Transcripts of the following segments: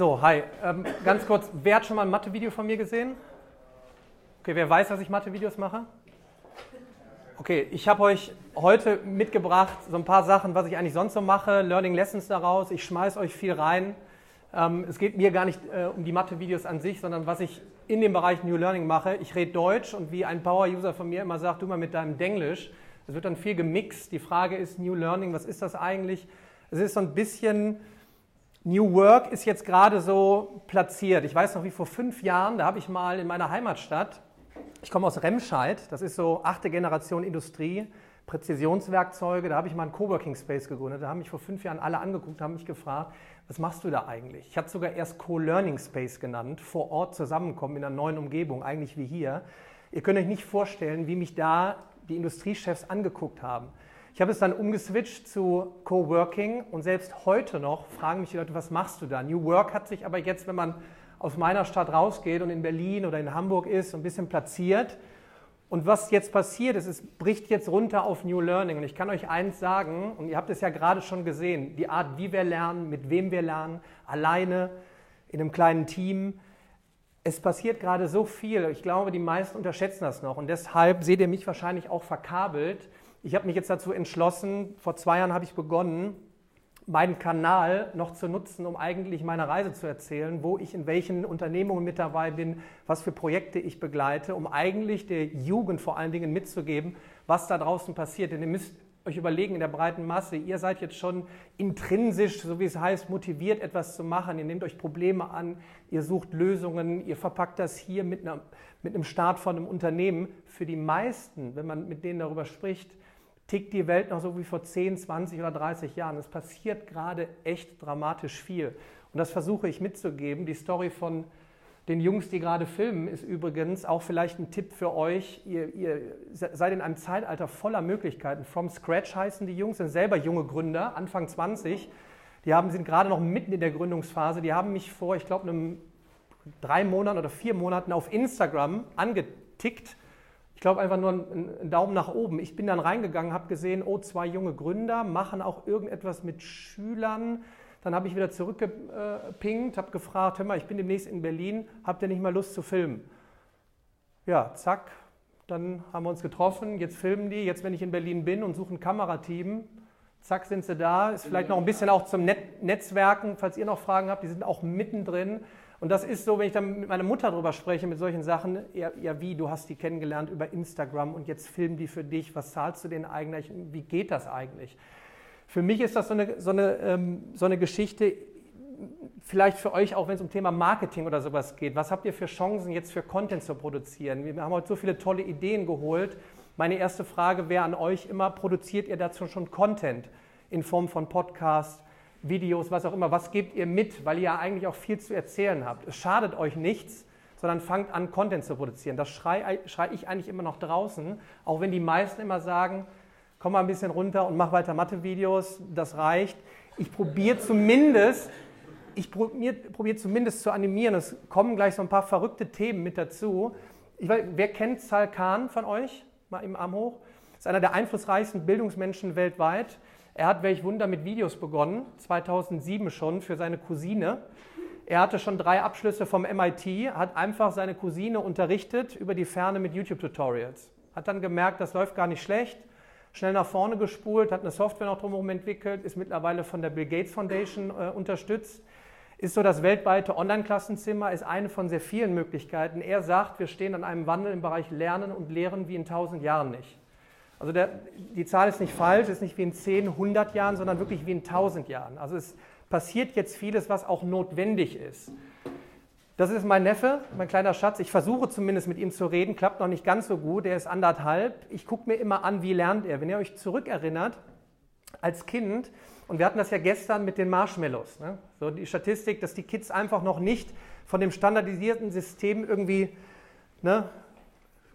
So, hi. Ähm, ganz kurz, wer hat schon mal ein Mathe-Video von mir gesehen? Okay, wer weiß, dass ich Mathe-Videos mache? Okay, ich habe euch heute mitgebracht so ein paar Sachen, was ich eigentlich sonst so mache, Learning Lessons daraus. Ich schmeiße euch viel rein. Ähm, es geht mir gar nicht äh, um die Mathe-Videos an sich, sondern was ich in dem Bereich New Learning mache. Ich rede Deutsch und wie ein Power-User von mir immer sagt, du mal mit deinem Denglisch. Es wird dann viel gemixt. Die Frage ist New Learning, was ist das eigentlich? Es ist so ein bisschen, New Work ist jetzt gerade so platziert. Ich weiß noch, wie vor fünf Jahren, da habe ich mal in meiner Heimatstadt, ich komme aus Remscheid, das ist so achte Generation Industrie, Präzisionswerkzeuge, da habe ich mal einen Coworking Space gegründet. Da haben mich vor fünf Jahren alle angeguckt, haben mich gefragt, was machst du da eigentlich? Ich habe sogar erst Co-Learning Space genannt, vor Ort zusammenkommen in einer neuen Umgebung, eigentlich wie hier. Ihr könnt euch nicht vorstellen, wie mich da die Industriechefs angeguckt haben. Ich habe es dann umgeswitcht zu Coworking und selbst heute noch fragen mich die Leute, was machst du da? New Work hat sich aber jetzt, wenn man aus meiner Stadt rausgeht und in Berlin oder in Hamburg ist, ein bisschen platziert. Und was jetzt passiert ist, es bricht jetzt runter auf New Learning. Und ich kann euch eins sagen, und ihr habt es ja gerade schon gesehen, die Art, wie wir lernen, mit wem wir lernen, alleine, in einem kleinen Team. Es passiert gerade so viel. Ich glaube, die meisten unterschätzen das noch. Und deshalb seht ihr mich wahrscheinlich auch verkabelt. Ich habe mich jetzt dazu entschlossen, vor zwei Jahren habe ich begonnen, meinen Kanal noch zu nutzen, um eigentlich meine Reise zu erzählen, wo ich in welchen Unternehmungen mit dabei bin, was für Projekte ich begleite, um eigentlich der Jugend vor allen Dingen mitzugeben, was da draußen passiert. Denn ihr müsst euch überlegen in der breiten Masse, ihr seid jetzt schon intrinsisch, so wie es heißt, motiviert, etwas zu machen. Ihr nehmt euch Probleme an, ihr sucht Lösungen, ihr verpackt das hier mit, einer, mit einem Start von einem Unternehmen. Für die meisten, wenn man mit denen darüber spricht, tickt die Welt noch so wie vor 10, 20 oder 30 Jahren. Es passiert gerade echt dramatisch viel. Und das versuche ich mitzugeben. Die Story von den Jungs, die gerade filmen, ist übrigens auch vielleicht ein Tipp für euch. Ihr, ihr seid in einem Zeitalter voller Möglichkeiten. From Scratch heißen die Jungs, sind selber junge Gründer, Anfang 20. Die haben, sind gerade noch mitten in der Gründungsphase. Die haben mich vor, ich glaube, einem drei Monaten oder vier Monaten auf Instagram angetickt ich glaube einfach nur einen Daumen nach oben. Ich bin dann reingegangen, habe gesehen, oh, zwei junge Gründer machen auch irgendetwas mit Schülern. Dann habe ich wieder zurückgepinkt, habe gefragt, hör mal, ich bin demnächst in Berlin, habt ihr nicht mal Lust zu filmen? Ja, zack, dann haben wir uns getroffen, jetzt filmen die, jetzt wenn ich in Berlin bin und suche ein Kamerateam, zack sind sie da, ist vielleicht noch ein bisschen auch zum Net Netzwerken, falls ihr noch Fragen habt, die sind auch mittendrin. Und das ist so, wenn ich dann mit meiner Mutter drüber spreche, mit solchen Sachen, ja, ja, wie, du hast die kennengelernt über Instagram und jetzt filmen die für dich, was zahlst du denen eigentlich, wie geht das eigentlich? Für mich ist das so eine, so eine, ähm, so eine Geschichte, vielleicht für euch auch, wenn es um Thema Marketing oder sowas geht. Was habt ihr für Chancen jetzt für Content zu produzieren? Wir haben heute so viele tolle Ideen geholt. Meine erste Frage wäre an euch immer, produziert ihr dazu schon Content in Form von Podcasts, Videos, was auch immer, was gebt ihr mit, weil ihr ja eigentlich auch viel zu erzählen habt. Es schadet euch nichts, sondern fangt an, Content zu produzieren. Das schreie schrei ich eigentlich immer noch draußen, auch wenn die meisten immer sagen, komm mal ein bisschen runter und mach weiter Mathe-Videos, das reicht. Ich probiere zumindest, ich probiere probier zumindest zu animieren. Es kommen gleich so ein paar verrückte Themen mit dazu. Weiß, wer kennt Sal Khan von euch? Mal im Arm hoch. Ist einer der einflussreichsten Bildungsmenschen weltweit. Er hat, welch Wunder, mit Videos begonnen, 2007 schon für seine Cousine. Er hatte schon drei Abschlüsse vom MIT, hat einfach seine Cousine unterrichtet über die Ferne mit YouTube-Tutorials. Hat dann gemerkt, das läuft gar nicht schlecht, schnell nach vorne gespult, hat eine Software noch drumherum entwickelt, ist mittlerweile von der Bill Gates Foundation äh, unterstützt, ist so das weltweite Online-Klassenzimmer, ist eine von sehr vielen Möglichkeiten. Er sagt, wir stehen an einem Wandel im Bereich Lernen und Lehren wie in tausend Jahren nicht. Also der, die Zahl ist nicht falsch, ist nicht wie in 10, 100 Jahren, sondern wirklich wie in 1000 Jahren. Also es passiert jetzt vieles, was auch notwendig ist. Das ist mein Neffe, mein kleiner Schatz. Ich versuche zumindest mit ihm zu reden, klappt noch nicht ganz so gut. Er ist anderthalb. Ich gucke mir immer an, wie lernt er. Wenn ihr euch zurückerinnert, als Kind, und wir hatten das ja gestern mit den Marshmallows, ne? so die Statistik, dass die Kids einfach noch nicht von dem standardisierten System irgendwie ne,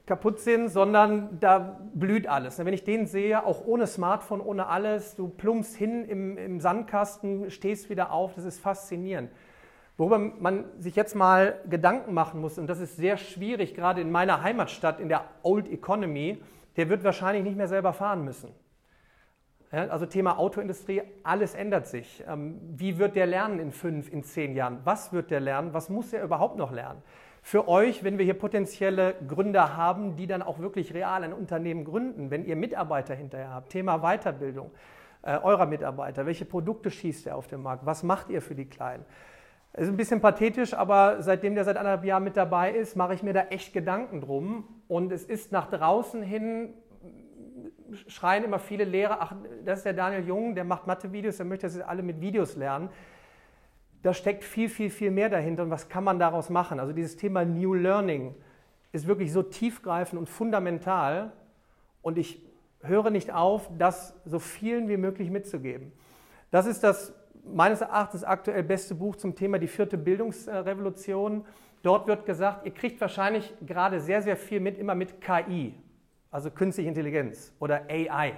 kaputt sind, sondern da blüht alles. Wenn ich den sehe, auch ohne Smartphone, ohne alles, du plumpst hin im, im Sandkasten, stehst wieder auf, das ist faszinierend. Worüber man sich jetzt mal Gedanken machen muss, und das ist sehr schwierig, gerade in meiner Heimatstadt, in der Old Economy, der wird wahrscheinlich nicht mehr selber fahren müssen. Also Thema Autoindustrie, alles ändert sich. Ähm, wie wird der lernen in fünf, in zehn Jahren? Was wird der lernen? Was muss er überhaupt noch lernen? Für euch, wenn wir hier potenzielle Gründer haben, die dann auch wirklich real ein Unternehmen gründen, wenn ihr Mitarbeiter hinterher habt, Thema Weiterbildung äh, eurer Mitarbeiter, welche Produkte schießt ihr auf den Markt, was macht ihr für die Kleinen? Es ist ein bisschen pathetisch, aber seitdem der seit anderthalb Jahren mit dabei ist, mache ich mir da echt Gedanken drum. Und es ist nach draußen hin, schreien immer viele Lehrer, ach, das ist der Daniel Jung, der macht Mathe-Videos, der möchte, dass alle mit Videos lernen. Da steckt viel, viel, viel mehr dahinter. Und was kann man daraus machen? Also dieses Thema New Learning ist wirklich so tiefgreifend und fundamental. Und ich höre nicht auf, das so vielen wie möglich mitzugeben. Das ist das meines Erachtens aktuell beste Buch zum Thema die vierte Bildungsrevolution. Dort wird gesagt, ihr kriegt wahrscheinlich gerade sehr, sehr viel mit, immer mit KI, also künstliche Intelligenz oder AI.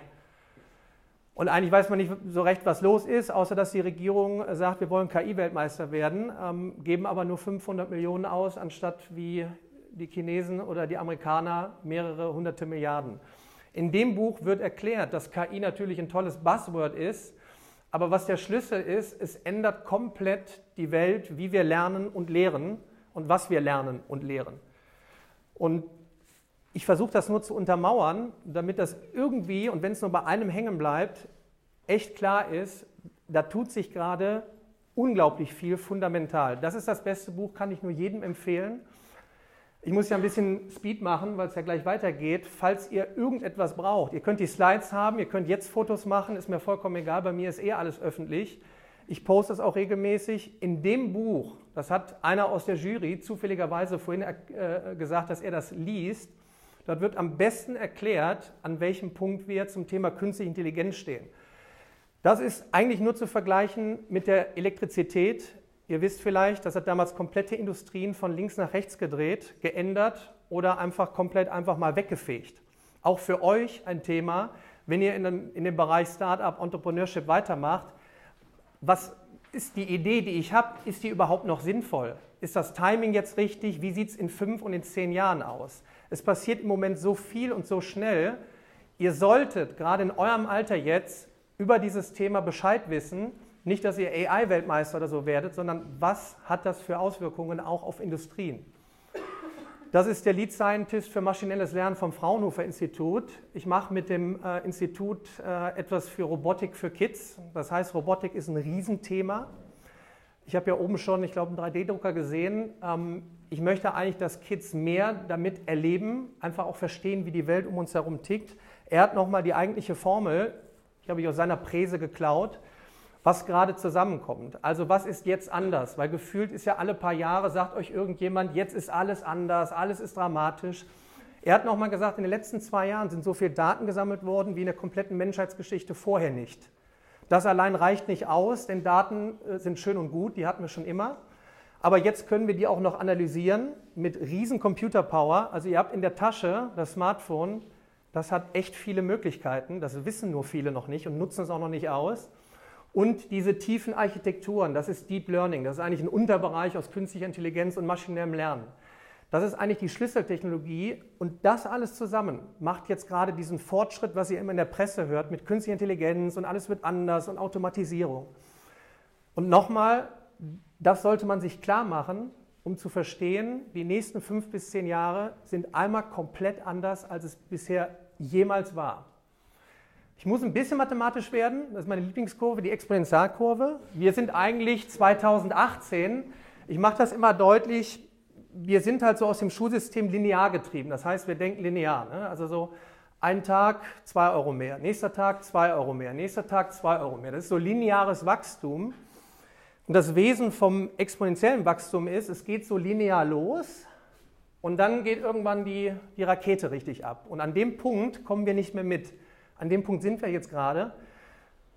Und eigentlich weiß man nicht so recht, was los ist, außer dass die Regierung sagt, wir wollen KI-Weltmeister werden, ähm, geben aber nur 500 Millionen aus, anstatt wie die Chinesen oder die Amerikaner mehrere hunderte Milliarden. In dem Buch wird erklärt, dass KI natürlich ein tolles Buzzword ist, aber was der Schlüssel ist, es ändert komplett die Welt, wie wir lernen und lehren und was wir lernen und lehren. Und ich versuche das nur zu untermauern, damit das irgendwie, und wenn es nur bei einem hängen bleibt, echt klar ist, da tut sich gerade unglaublich viel fundamental. Das ist das beste Buch, kann ich nur jedem empfehlen. Ich muss ja ein bisschen Speed machen, weil es ja gleich weitergeht. Falls ihr irgendetwas braucht, ihr könnt die Slides haben, ihr könnt jetzt Fotos machen, ist mir vollkommen egal, bei mir ist eh alles öffentlich. Ich poste es auch regelmäßig. In dem Buch, das hat einer aus der Jury zufälligerweise vorhin äh, gesagt, dass er das liest, dort wird am besten erklärt, an welchem Punkt wir zum Thema künstliche Intelligenz stehen. Das ist eigentlich nur zu vergleichen mit der Elektrizität. Ihr wisst vielleicht, das hat damals komplette Industrien von links nach rechts gedreht, geändert oder einfach komplett einfach mal weggefegt. Auch für euch ein Thema, wenn ihr in dem, in dem Bereich Startup, Entrepreneurship weitermacht. Was ist die Idee, die ich habe, ist die überhaupt noch sinnvoll? Ist das Timing jetzt richtig? Wie sieht es in fünf und in zehn Jahren aus? Es passiert im Moment so viel und so schnell. Ihr solltet gerade in eurem Alter jetzt über dieses Thema Bescheid wissen nicht, dass ihr AI-Weltmeister oder so werdet, sondern was hat das für Auswirkungen auch auf Industrien? Das ist der Lead Scientist für maschinelles Lernen vom Fraunhofer Institut. Ich mache mit dem äh, Institut äh, etwas für Robotik für Kids. Das heißt, Robotik ist ein Riesenthema. Ich habe ja oben schon, ich glaube, einen 3D-Drucker gesehen. Ähm, ich möchte eigentlich, dass Kids mehr damit erleben, einfach auch verstehen, wie die Welt um uns herum tickt. Er hat nochmal die eigentliche Formel, die habe ich aus seiner Präse geklaut, was gerade zusammenkommt. Also was ist jetzt anders? Weil gefühlt ist ja alle paar Jahre, sagt euch irgendjemand, jetzt ist alles anders, alles ist dramatisch. Er hat nochmal gesagt, in den letzten zwei Jahren sind so viele Daten gesammelt worden wie in der kompletten Menschheitsgeschichte vorher nicht. Das allein reicht nicht aus, denn Daten äh, sind schön und gut, die hatten wir schon immer. Aber jetzt können wir die auch noch analysieren mit riesen Computerpower. Also ihr habt in der Tasche das Smartphone, das hat echt viele Möglichkeiten. Das wissen nur viele noch nicht und nutzen es auch noch nicht aus. Und diese tiefen Architekturen, das ist Deep Learning, das ist eigentlich ein Unterbereich aus künstlicher Intelligenz und maschinellem Lernen. Das ist eigentlich die Schlüsseltechnologie und das alles zusammen macht jetzt gerade diesen Fortschritt, was ihr immer in der Presse hört, mit künstlicher Intelligenz und alles wird anders und Automatisierung. Und nochmal, das sollte man sich klar machen, um zu verstehen, die nächsten fünf bis zehn Jahre sind einmal komplett anders, als es bisher jemals war. Ich muss ein bisschen mathematisch werden, das ist meine Lieblingskurve, die Exponentialkurve. Wir sind eigentlich 2018, ich mache das immer deutlich, wir sind halt so aus dem Schulsystem linear getrieben. Das heißt, wir denken linear. Ne? Also so ein Tag 2 Euro mehr, nächster Tag 2 Euro mehr, nächster Tag 2 Euro mehr. Das ist so lineares Wachstum. Und das Wesen vom exponentiellen Wachstum ist, es geht so linear los und dann geht irgendwann die, die Rakete richtig ab. Und an dem Punkt kommen wir nicht mehr mit. An dem Punkt sind wir jetzt gerade.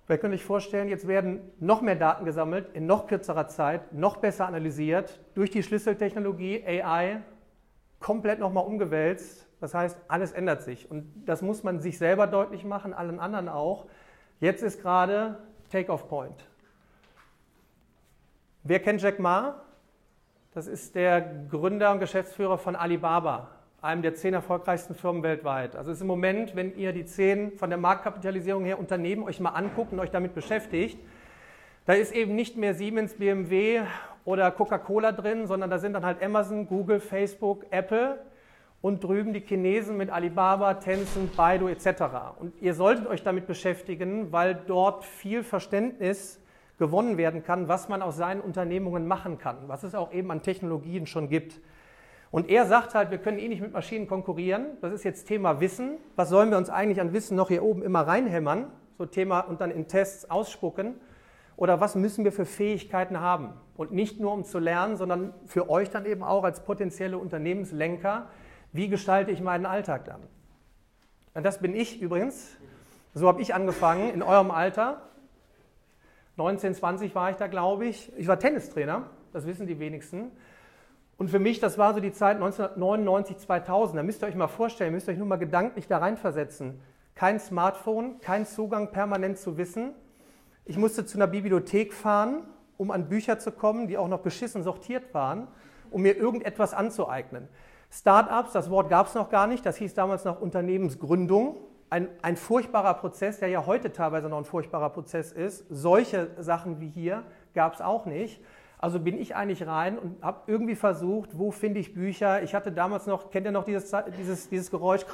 Vielleicht könnt ihr euch vorstellen, jetzt werden noch mehr Daten gesammelt, in noch kürzerer Zeit, noch besser analysiert, durch die Schlüsseltechnologie AI komplett nochmal umgewälzt. Das heißt, alles ändert sich. Und das muss man sich selber deutlich machen, allen anderen auch. Jetzt ist gerade Take-off-Point. Wer kennt Jack Ma? Das ist der Gründer und Geschäftsführer von Alibaba. einem der zehn erfolgreichsten Firmen weltweit. Also es ist im Moment, wenn ihr die zehn von der Marktkapitalisierung her Unternehmen euch mal anguckt und euch damit beschäftigt, da ist eben nicht mehr Siemens, BMW oder Coca-Cola drin, sondern da sind dann halt Amazon, Google, Facebook, Apple und drüben die Chinesen mit Alibaba, Tencent, Baidu etc. Und ihr solltet euch damit beschäftigen, weil dort viel Verständnis gewonnen werden kann, was man aus seinen Unternehmungen machen kann, was es auch eben an Technologien schon gibt. Und er sagt halt, wir können eh nicht mit Maschinen konkurrieren. Das ist jetzt Thema Wissen. Was sollen wir uns eigentlich an Wissen noch hier oben immer reinhämmern? So Thema und dann in Tests ausspucken. Oder was müssen wir für Fähigkeiten haben? Und nicht nur um zu lernen, sondern für euch dann eben auch als potenzielle Unternehmenslenker. Wie gestalte ich meinen Alltag dann? Und das bin ich übrigens. So habe ich angefangen in eurem Alter. 19, 20 war ich da, glaube ich. Ich war Tennistrainer, das wissen die wenigsten. Und für mich, das war so die Zeit 1999, 2000. Da müsst ihr euch mal vorstellen, müsst ihr euch nur mal gedanklich da reinversetzen. Kein Smartphone, kein Zugang permanent zu Wissen. Ich musste zu einer Bibliothek fahren, um an Bücher zu kommen, die auch noch beschissen sortiert waren, um mir irgendetwas anzueignen. Startups, das Wort gab es noch gar nicht, das hieß damals noch Unternehmensgründung. Ein, ein furchtbarer Prozess, der ja heute teilweise noch ein furchtbarer Prozess ist. Solche Sachen wie hier gab es auch nicht. Also bin ich eigentlich rein und habe irgendwie versucht, wo finde ich Bücher. Ich hatte damals noch, kennt ihr noch dieses, dieses, dieses Geräusch?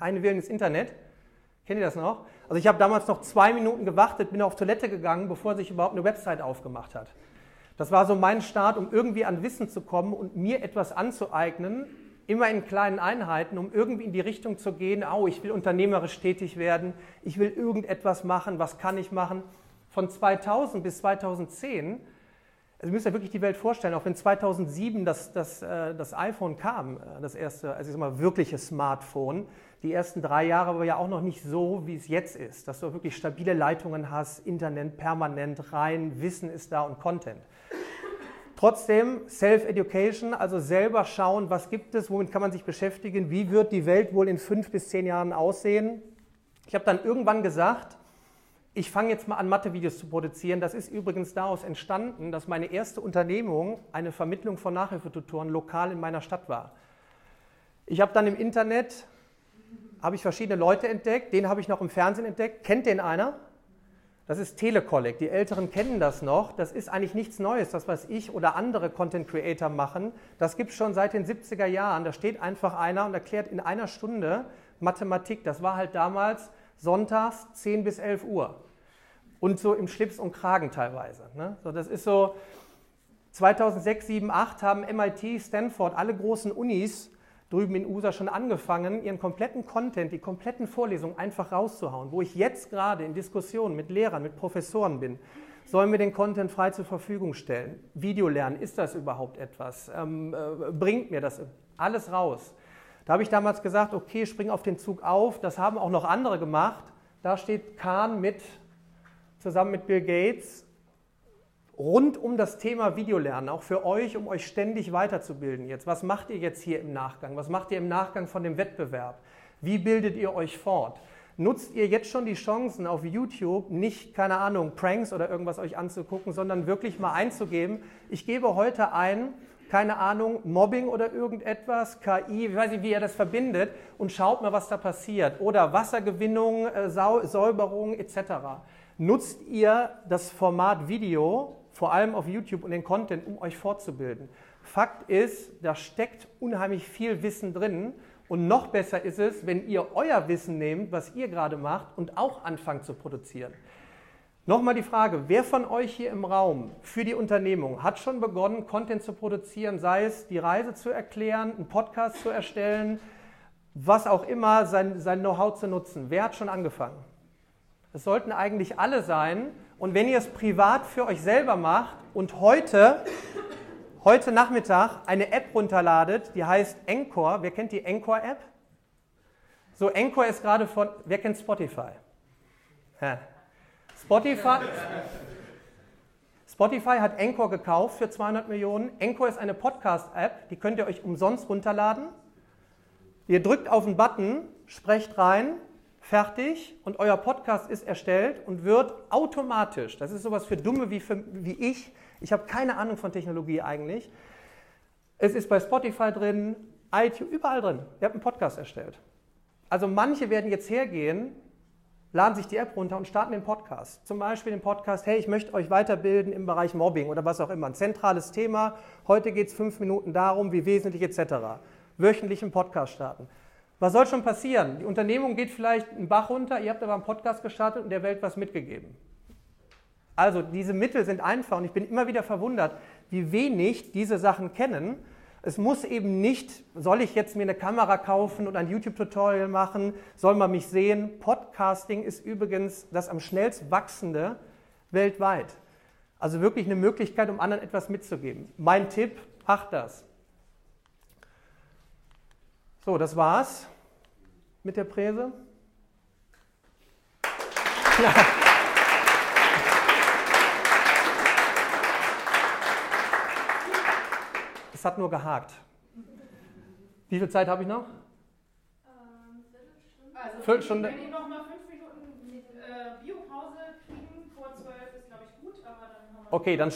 Will ins Internet. Kennt ihr das noch? Also ich habe damals noch zwei Minuten gewartet, bin auf Toilette gegangen, bevor sich überhaupt eine Website aufgemacht hat. Das war so mein Start, um irgendwie an Wissen zu kommen und mir etwas anzueignen, immer in kleinen Einheiten, um irgendwie in die Richtung zu gehen, oh, ich will unternehmerisch tätig werden, ich will irgendetwas machen, was kann ich machen? von 2000 bis 2010, also ihr müsst euch wirklich die Welt vorstellen, auch wenn 2007 das, das, äh, das iPhone kam, äh, das erste, also ich sag mal, wirkliche Smartphone, die ersten drei Jahre war ja auch noch nicht so, wie es jetzt ist, dass du wirklich stabile Leitungen hast, Internet permanent rein, Wissen ist da und Content. Trotzdem Self-Education, also selber schauen, was gibt es, womit kann man sich beschäftigen, wie wird die Welt wohl in fünf bis zehn Jahren aussehen. Ich habe dann irgendwann gesagt, ich fange jetzt mal an, Mathe-Videos zu produzieren. Das ist übrigens daraus entstanden, dass meine erste Unternehmung eine Vermittlung von Nachhilfetutoren lokal in meiner Stadt war. Ich habe dann im Internet habe ich verschiedene Leute entdeckt, den habe ich noch im Fernsehen entdeckt. Kennt den einer? Das ist Telecollect. Die Älteren kennen das noch. Das ist eigentlich nichts Neues, das was ich oder andere Content Creator machen. Das gibt es schon seit den 70er Jahren. Da steht einfach einer und erklärt in einer Stunde Mathematik. Das war halt damals sonntags 10 bis 11 Uhr. Und so im Schlips und Kragen teilweise. Ne? So, das ist so, 2006, 2007, 2008 haben MIT, Stanford, alle großen Unis drüben in USA schon angefangen, ihren kompletten Content, die kompletten Vorlesungen einfach rauszuhauen. Wo ich jetzt gerade in Diskussionen mit Lehrern, mit Professoren bin, sollen wir den Content frei zur Verfügung stellen? Videolernen, ist das überhaupt etwas? Ähm, äh, bringt mir das alles raus? Da habe ich damals gesagt, okay, spring auf den Zug auf. Das haben auch noch andere gemacht. Da steht Kahn mit, zusammen mit Bill Gates, rund um das Thema Videolernen, auch für euch, um euch ständig weiterzubilden jetzt. Was macht ihr jetzt hier im Nachgang? Was macht ihr im Nachgang von dem Wettbewerb? Wie bildet ihr euch fort? Nutzt ihr jetzt schon die Chancen auf YouTube, nicht, keine Ahnung, Pranks oder irgendwas euch anzugucken, sondern wirklich mal einzugeben, ich gebe heute ein, keine Ahnung, Mobbing oder irgendetwas, KI, ich weiß nicht, wie ihr das verbindet und schaut mal, was da passiert. Oder Wassergewinnung, äh, Säuberung etc. Nutzt ihr das Format Video, vor allem auf YouTube und den Content, um euch fortzubilden? Fakt ist, da steckt unheimlich viel Wissen drin und noch besser ist es, wenn ihr euer Wissen nehmt, was ihr gerade macht und auch anfangt zu produzieren. Nochmal die Frage, wer von euch hier im Raum für die Unternehmung hat schon begonnen, Content zu produzieren, sei es die Reise zu erklären, einen Podcast zu erstellen, was auch immer, sein, sein Know-how zu nutzen? Wer hat schon angefangen? Es sollten eigentlich alle sein. Und wenn ihr es privat für euch selber macht und heute, heute Nachmittag eine App runterladet, die heißt Encore. Wer kennt die Encore-App? So, Encore ist gerade von, wer kennt Spotify? Ja. Spotify, Spotify hat Anchor gekauft für 200 Millionen. Anchor ist eine Podcast-App, die könnt ihr euch umsonst runterladen. Ihr drückt auf den Button, sprecht rein, fertig und euer Podcast ist erstellt und wird automatisch, das ist sowas für Dumme wie, für, wie ich, ich habe keine Ahnung von Technologie eigentlich, Es ist bei Spotify drin, iTunes, überall drin. Ihr habt einen Podcast erstellt. Also manche werden jetzt hergehen, laden sich die App runter und starten den Podcast. Zum Beispiel den Podcast, hey, ich möchte euch weiterbilden im Bereich Mobbing oder was auch immer. Ein zentrales Thema. Heute geht es fünf Minuten darum, wie wesentlich etc. Wöchentlich einen Podcast starten. Was soll schon passieren? Die Unternehmung geht vielleicht einen Bach runter, ihr habt aber einen Podcast gestartet und der Welt was mitgegeben. Also diese Mittel sind einfach und ich bin immer wieder verwundert, wie wenig diese Sachen kennen es muss eben nicht, soll ich jetzt mir eine Kamera kaufen und ein YouTube-Tutorial machen, soll man mich sehen. Podcasting ist übrigens das am schnellst wachsende weltweit. Also wirklich eine Möglichkeit, um anderen etwas mitzugeben. Mein Tipp, macht das. So, das war's mit der Präse. Ja. Es hat nur gehakt. Wie viel Zeit habe ich noch? Ähm. Also, Viertelstunde. Wenn ihr noch mal fünf Minuten äh, Biopause kriegen, vor zwölf ist, glaube ich, gut, aber dann haben wir. Okay, dann,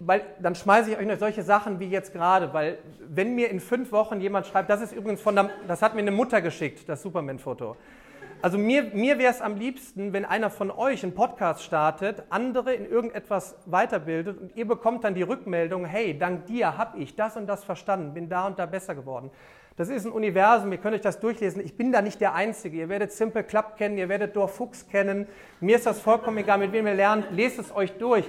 weil, dann schmeiße ich euch noch solche Sachen wie jetzt gerade, weil wenn mir in fünf Wochen jemand schreibt, das ist übrigens von der, das hat mir eine Mutter geschickt, das Superman-Foto. Also mir, mir wäre es am liebsten, wenn einer von euch einen Podcast startet, andere in irgendetwas weiterbildet und ihr bekommt dann die Rückmeldung, hey, dank dir habe ich das und das verstanden, bin da und da besser geworden. Das ist ein Universum, ihr könnt euch das durchlesen. Ich bin da nicht der Einzige. Ihr werdet Simple Club kennen, ihr werdet Dorf Fuchs kennen. Mir ist das vollkommen egal, mit wem ihr lernt. Lest es euch durch.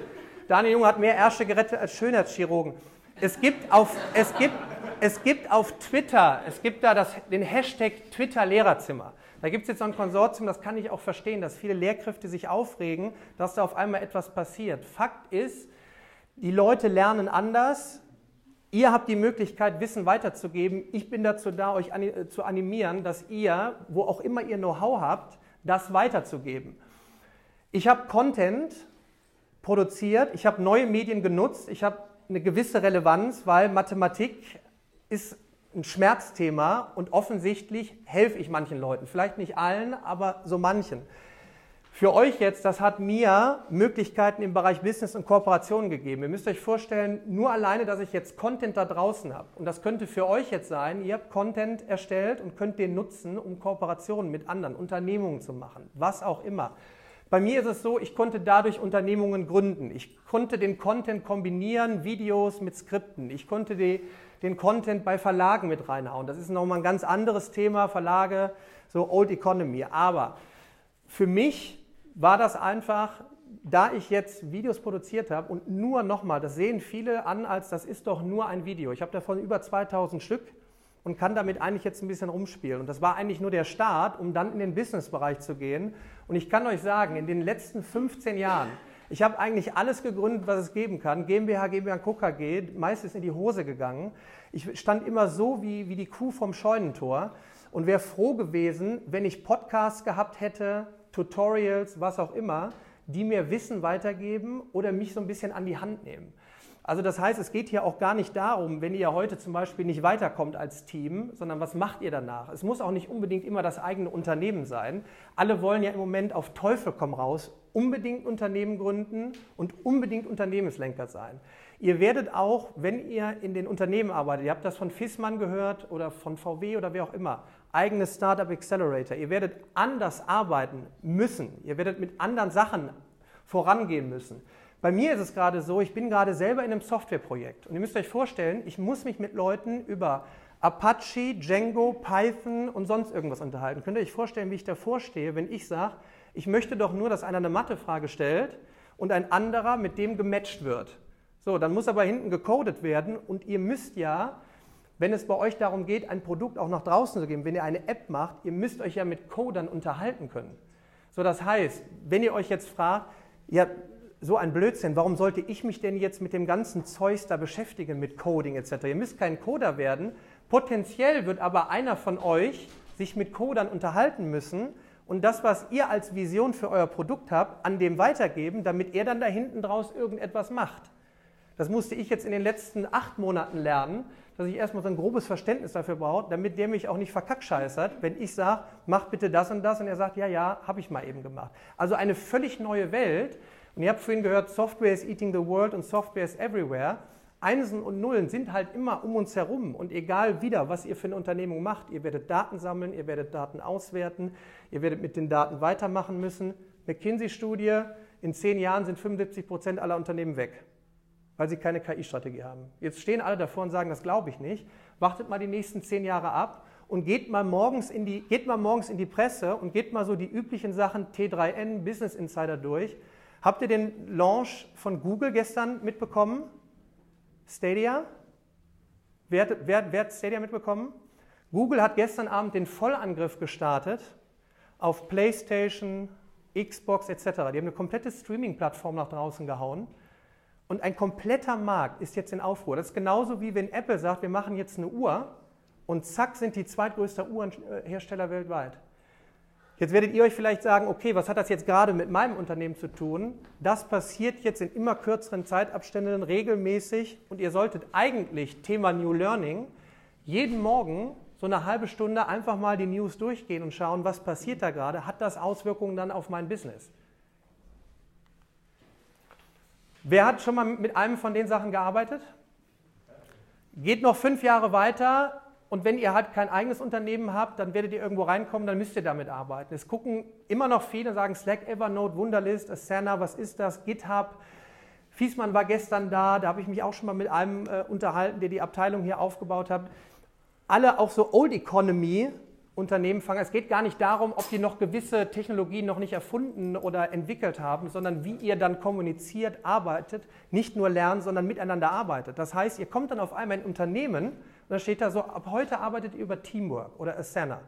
Daniel Junge hat mehr Ärsche gerettet als Schönheitschirurgen. Es gibt auf, es gibt, es gibt auf Twitter, es gibt da das, den Hashtag Twitter Lehrerzimmer. Da gibt es jetzt so ein Konsortium, das kann ich auch verstehen, dass viele Lehrkräfte sich aufregen, dass da auf einmal etwas passiert. Fakt ist, die Leute lernen anders. Ihr habt die Möglichkeit, Wissen weiterzugeben. Ich bin dazu da, euch zu animieren, dass ihr, wo auch immer ihr Know-how habt, das weiterzugeben. Ich habe Content produziert, ich habe neue Medien genutzt, ich habe eine gewisse Relevanz, weil Mathematik ist ein Schmerzthema und offensichtlich helfe ich manchen Leuten. Vielleicht nicht allen, aber so manchen. Für euch jetzt, das hat mir Möglichkeiten im Bereich Business und Kooperation gegeben. Ihr müsst euch vorstellen, nur alleine, dass ich jetzt Content da draußen habe. Und das könnte für euch jetzt sein, ihr habt Content erstellt und könnt den nutzen, um Kooperationen mit anderen Unternehmungen zu machen. Was auch immer. Bei mir ist es so, ich konnte dadurch Unternehmungen gründen. Ich konnte den Content kombinieren, Videos mit Skripten. Ich konnte die den Content bei Verlagen mit reinhauen. Das ist nochmal ein ganz anderes Thema, Verlage, so Old Economy. Aber für mich war das einfach, da ich jetzt Videos produziert habe und nur nochmal, das sehen viele an, als das ist doch nur ein Video. Ich habe davon über 2000 Stück und kann damit eigentlich jetzt ein bisschen rumspielen. Und das war eigentlich nur der Start, um dann in den Businessbereich zu gehen. Und ich kann euch sagen, in den letzten 15 Jahren, ich habe eigentlich alles gegründet, was es geben kann. GmbH, GmbH, KKG, meistens in die Hose gegangen. Ich stand immer so wie, wie die Kuh vom Scheunentor und wäre froh gewesen, wenn ich Podcasts gehabt hätte, Tutorials, was auch immer, die mir Wissen weitergeben oder mich so ein bisschen an die Hand nehmen. Also das heißt, es geht hier auch gar nicht darum, wenn ihr heute zum Beispiel nicht weiterkommt als Team, sondern was macht ihr danach? Es muss auch nicht unbedingt immer das eigene Unternehmen sein. Alle wollen ja im Moment auf Teufel komm raus unbedingt Unternehmen gründen und unbedingt Unternehmenslenker sein. Ihr werdet auch, wenn ihr in den Unternehmen arbeitet, ihr habt das von Fissmann gehört oder von VW oder wer auch immer, eigenes Startup Accelerator, ihr werdet anders arbeiten müssen. Ihr werdet mit anderen Sachen vorangehen müssen. Bei mir ist es gerade so, ich bin gerade selber in einem Softwareprojekt und ihr müsst euch vorstellen, ich muss mich mit Leuten über Apache, Django, Python und sonst irgendwas unterhalten. Könnt ihr euch vorstellen, wie ich davor stehe, wenn ich sage, ich möchte doch nur, dass einer eine Mathefrage stellt und ein anderer mit dem gematcht wird. So, dann muss aber hinten gecodet werden und ihr müsst ja, wenn es bei euch darum geht, ein Produkt auch nach draußen zu geben, wenn ihr eine App macht, ihr müsst euch ja mit Codern unterhalten können. So, das heißt, wenn ihr euch jetzt fragt, ja, so ein Blödsinn, warum sollte ich mich denn jetzt mit dem ganzen Zeugs da beschäftigen, mit Coding etc.? Ihr müsst kein Coder werden. Potenziell wird aber einer von euch sich mit Codern unterhalten müssen und das, was ihr als Vision für euer Produkt habt, an dem weitergeben, damit er dann da hinten draus irgendetwas macht. Das musste ich jetzt in den letzten acht Monaten lernen, dass ich erstmal so ein grobes Verständnis dafür brauche, damit der mich auch nicht verkackscheißert, wenn ich sage, mach bitte das und das und er sagt, ja, ja, habe ich mal eben gemacht. Also eine völlig neue Welt, und ihr habt vorhin gehört, Software is eating the world und Software is everywhere. Einsen und Nullen sind halt immer um uns herum und egal wieder, was ihr für eine Unternehmung macht, ihr werdet Daten sammeln, ihr werdet Daten auswerten, ihr werdet mit den Daten weitermachen müssen. McKinsey-Studie, in zehn Jahren sind 75 Prozent aller Unternehmen weg, weil sie keine KI-Strategie haben. Jetzt stehen alle davor und sagen, das glaube ich nicht. Wartet mal die nächsten zehn Jahre ab und geht mal, morgens in die, geht mal morgens in die Presse und geht mal so die üblichen Sachen T3N, Business Insider durch. Habt ihr den Launch von Google gestern mitbekommen? Stadia? Wer, wer, wer hat Stadia mitbekommen? Google hat gestern Abend den Vollangriff gestartet auf PlayStation, Xbox etc. Die haben eine komplette Streaming-Plattform nach draußen gehauen. Und ein kompletter Markt ist jetzt in Aufruhr. Das ist genauso wie wenn Apple sagt, wir machen jetzt eine Uhr und zack sind die zweitgrößte Uhrenhersteller weltweit. Jetzt werdet ihr euch vielleicht sagen, okay, was hat das jetzt gerade mit meinem Unternehmen zu tun? Das passiert jetzt in immer kürzeren Zeitabständen regelmäßig und ihr solltet eigentlich Thema New Learning jeden Morgen so eine halbe Stunde einfach mal die News durchgehen und schauen, was passiert da gerade, hat das Auswirkungen dann auf mein Business? Wer hat schon mal mit einem von den Sachen gearbeitet? Geht noch fünf Jahre weiter, und wenn ihr halt kein eigenes Unternehmen habt, dann werdet ihr irgendwo reinkommen, dann müsst ihr damit arbeiten. Es gucken immer noch viele, sagen Slack, Evernote, Wunderlist, Asana, was ist das, GitHub. Fiesmann war gestern da, da habe ich mich auch schon mal mit einem äh, unterhalten, der die Abteilung hier aufgebaut hat. Alle auch so Old Economy Unternehmen fangen. Es geht gar nicht darum, ob die noch gewisse Technologien noch nicht erfunden oder entwickelt haben, sondern wie ihr dann kommuniziert, arbeitet, nicht nur lernt, sondern miteinander arbeitet. Das heißt, ihr kommt dann auf einmal in ein Unternehmen, dann steht da so, ab heute arbeitet ihr über Teamwork oder Asana.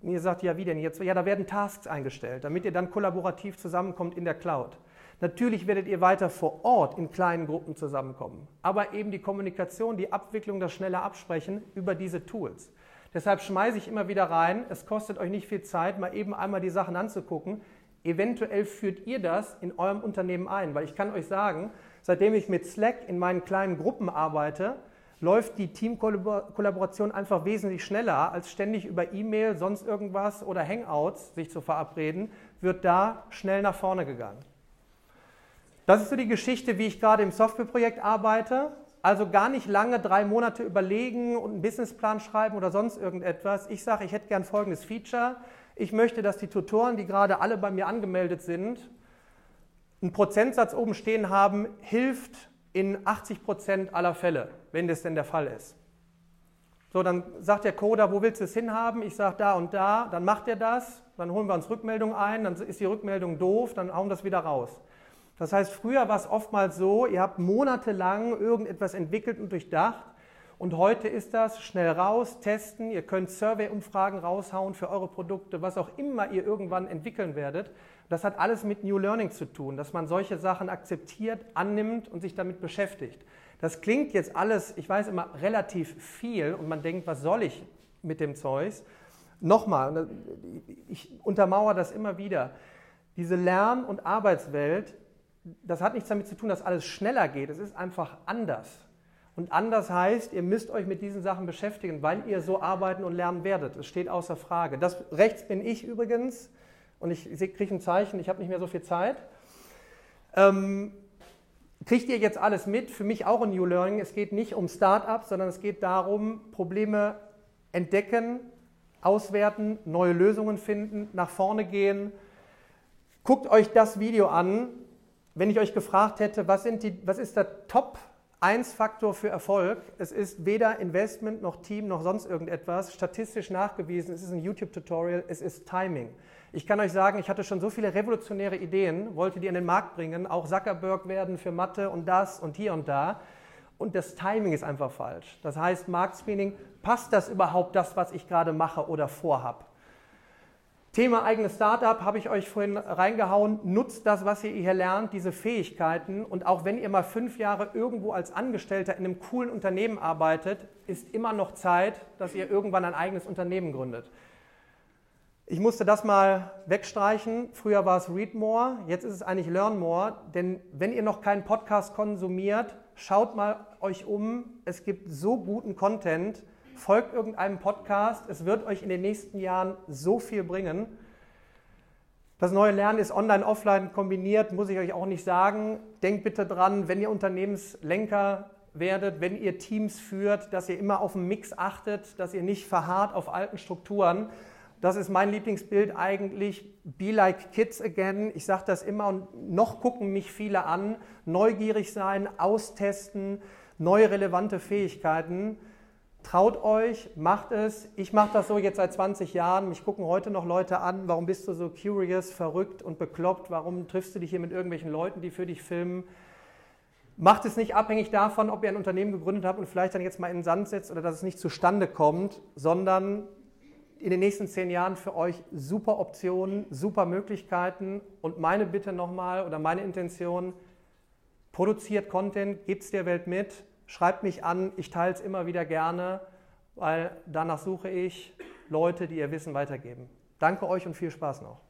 Und ihr sagt, ja, wie denn jetzt? Ja, da werden Tasks eingestellt, damit ihr dann kollaborativ zusammenkommt in der Cloud. Natürlich werdet ihr weiter vor Ort in kleinen Gruppen zusammenkommen, aber eben die Kommunikation, die Abwicklung, das schnelle Absprechen über diese Tools. Deshalb schmeiße ich immer wieder rein, es kostet euch nicht viel Zeit, mal eben einmal die Sachen anzugucken. Eventuell führt ihr das in eurem Unternehmen ein, weil ich kann euch sagen, seitdem ich mit Slack in meinen kleinen Gruppen arbeite, läuft die Teamkollaboration einfach wesentlich schneller, als ständig über E-Mail, sonst irgendwas oder Hangouts sich zu verabreden, wird da schnell nach vorne gegangen. Das ist so die Geschichte, wie ich gerade im Softwareprojekt arbeite. Also gar nicht lange, drei Monate überlegen und einen Businessplan schreiben oder sonst irgendetwas. Ich sage, ich hätte gern folgendes Feature. Ich möchte, dass die Tutoren, die gerade alle bei mir angemeldet sind, einen Prozentsatz oben stehen haben, hilft in 80 Prozent aller Fälle, wenn das denn der Fall ist. So, dann sagt der Coder, wo willst du es hinhaben? Ich sage da und da, dann macht er das, dann holen wir uns Rückmeldung ein, dann ist die Rückmeldung doof, dann hauen wir das wieder raus. Das heißt, früher war es oftmals so, ihr habt monatelang irgendetwas entwickelt und durchdacht und heute ist das schnell raus, testen, ihr könnt Survey-Umfragen raushauen für eure Produkte, was auch immer ihr irgendwann entwickeln werdet. Das hat alles mit New Learning zu tun, dass man solche Sachen akzeptiert, annimmt und sich damit beschäftigt. Das klingt jetzt alles, ich weiß immer, relativ viel und man denkt, was soll ich mit dem Zeugs? Nochmal, ich untermauere das immer wieder. Diese Lern- und Arbeitswelt, das hat nichts damit zu tun, dass alles schneller geht. Es ist einfach anders. Und anders heißt, ihr müsst euch mit diesen Sachen beschäftigen, weil ihr so arbeiten und lernen werdet. Es steht außer Frage. Das rechts bin ich übrigens und ich kriege ein Zeichen, ich habe nicht mehr so viel Zeit. Ähm, kriegt ihr jetzt alles mit? Für mich auch ein New Learning. Es geht nicht um Startups, sondern es geht darum, Probleme entdecken, auswerten, neue Lösungen finden, nach vorne gehen. Guckt euch das Video an. Wenn ich euch gefragt hätte, was, die, was ist der Top 1 Faktor für Erfolg? Es ist weder Investment noch Team noch sonst irgendetwas statistisch nachgewiesen. Es ist ein YouTube-Tutorial. Es ist Timing. Ich kann euch sagen, ich hatte schon so viele revolutionäre Ideen, wollte die an den Markt bringen, auch Zuckerberg werden für Mathe und das und hier und da. Und das Timing ist einfach falsch. Das heißt, Marktscreening, passt das überhaupt das, was ich gerade mache oder vorhab? Thema eigenes Startup habe ich euch vorhin reingehauen. Nutzt das, was ihr hier lernt, diese Fähigkeiten. Und auch wenn ihr mal fünf Jahre irgendwo als Angestellter in einem coolen Unternehmen arbeitet, ist immer noch Zeit, dass ihr irgendwann ein eigenes Unternehmen gründet. Ich musste das mal wegstreichen. Früher war es Read More, jetzt ist es eigentlich Learn More. Denn wenn ihr noch keinen Podcast konsumiert, schaut mal euch um. Es gibt so guten Content. Folgt irgendeinem Podcast. Es wird euch in den nächsten Jahren so viel bringen. Das neue Lernen ist online, offline kombiniert, muss ich euch auch nicht sagen. Denkt bitte dran, wenn ihr Unternehmenslenker werdet, wenn ihr Teams führt, dass ihr immer auf den Mix achtet, dass ihr nicht verharrt auf alten Strukturen. Das ist mein Lieblingsbild eigentlich. Be like kids again. Ich sage das immer und noch gucken mich viele an. Neugierig sein, austesten, neue relevante Fähigkeiten. Traut euch, macht es. Ich mache das so jetzt seit 20 Jahren. Mich gucken heute noch Leute an. Warum bist du so curious, verrückt und bekloppt? Warum triffst du dich hier mit irgendwelchen Leuten, die für dich filmen? Macht es nicht abhängig davon, ob ihr ein Unternehmen gegründet habt und vielleicht dann jetzt mal in den Sand setzt oder dass es nicht zustande kommt, sondern in den nächsten zehn Jahren für euch super Optionen, super Möglichkeiten. Und meine Bitte nochmal oder meine Intention, produziert Content, gebt es der Welt mit, schreibt mich an, ich teile es immer wieder gerne, weil danach suche ich Leute, die ihr Wissen weitergeben. Danke euch und viel Spaß noch.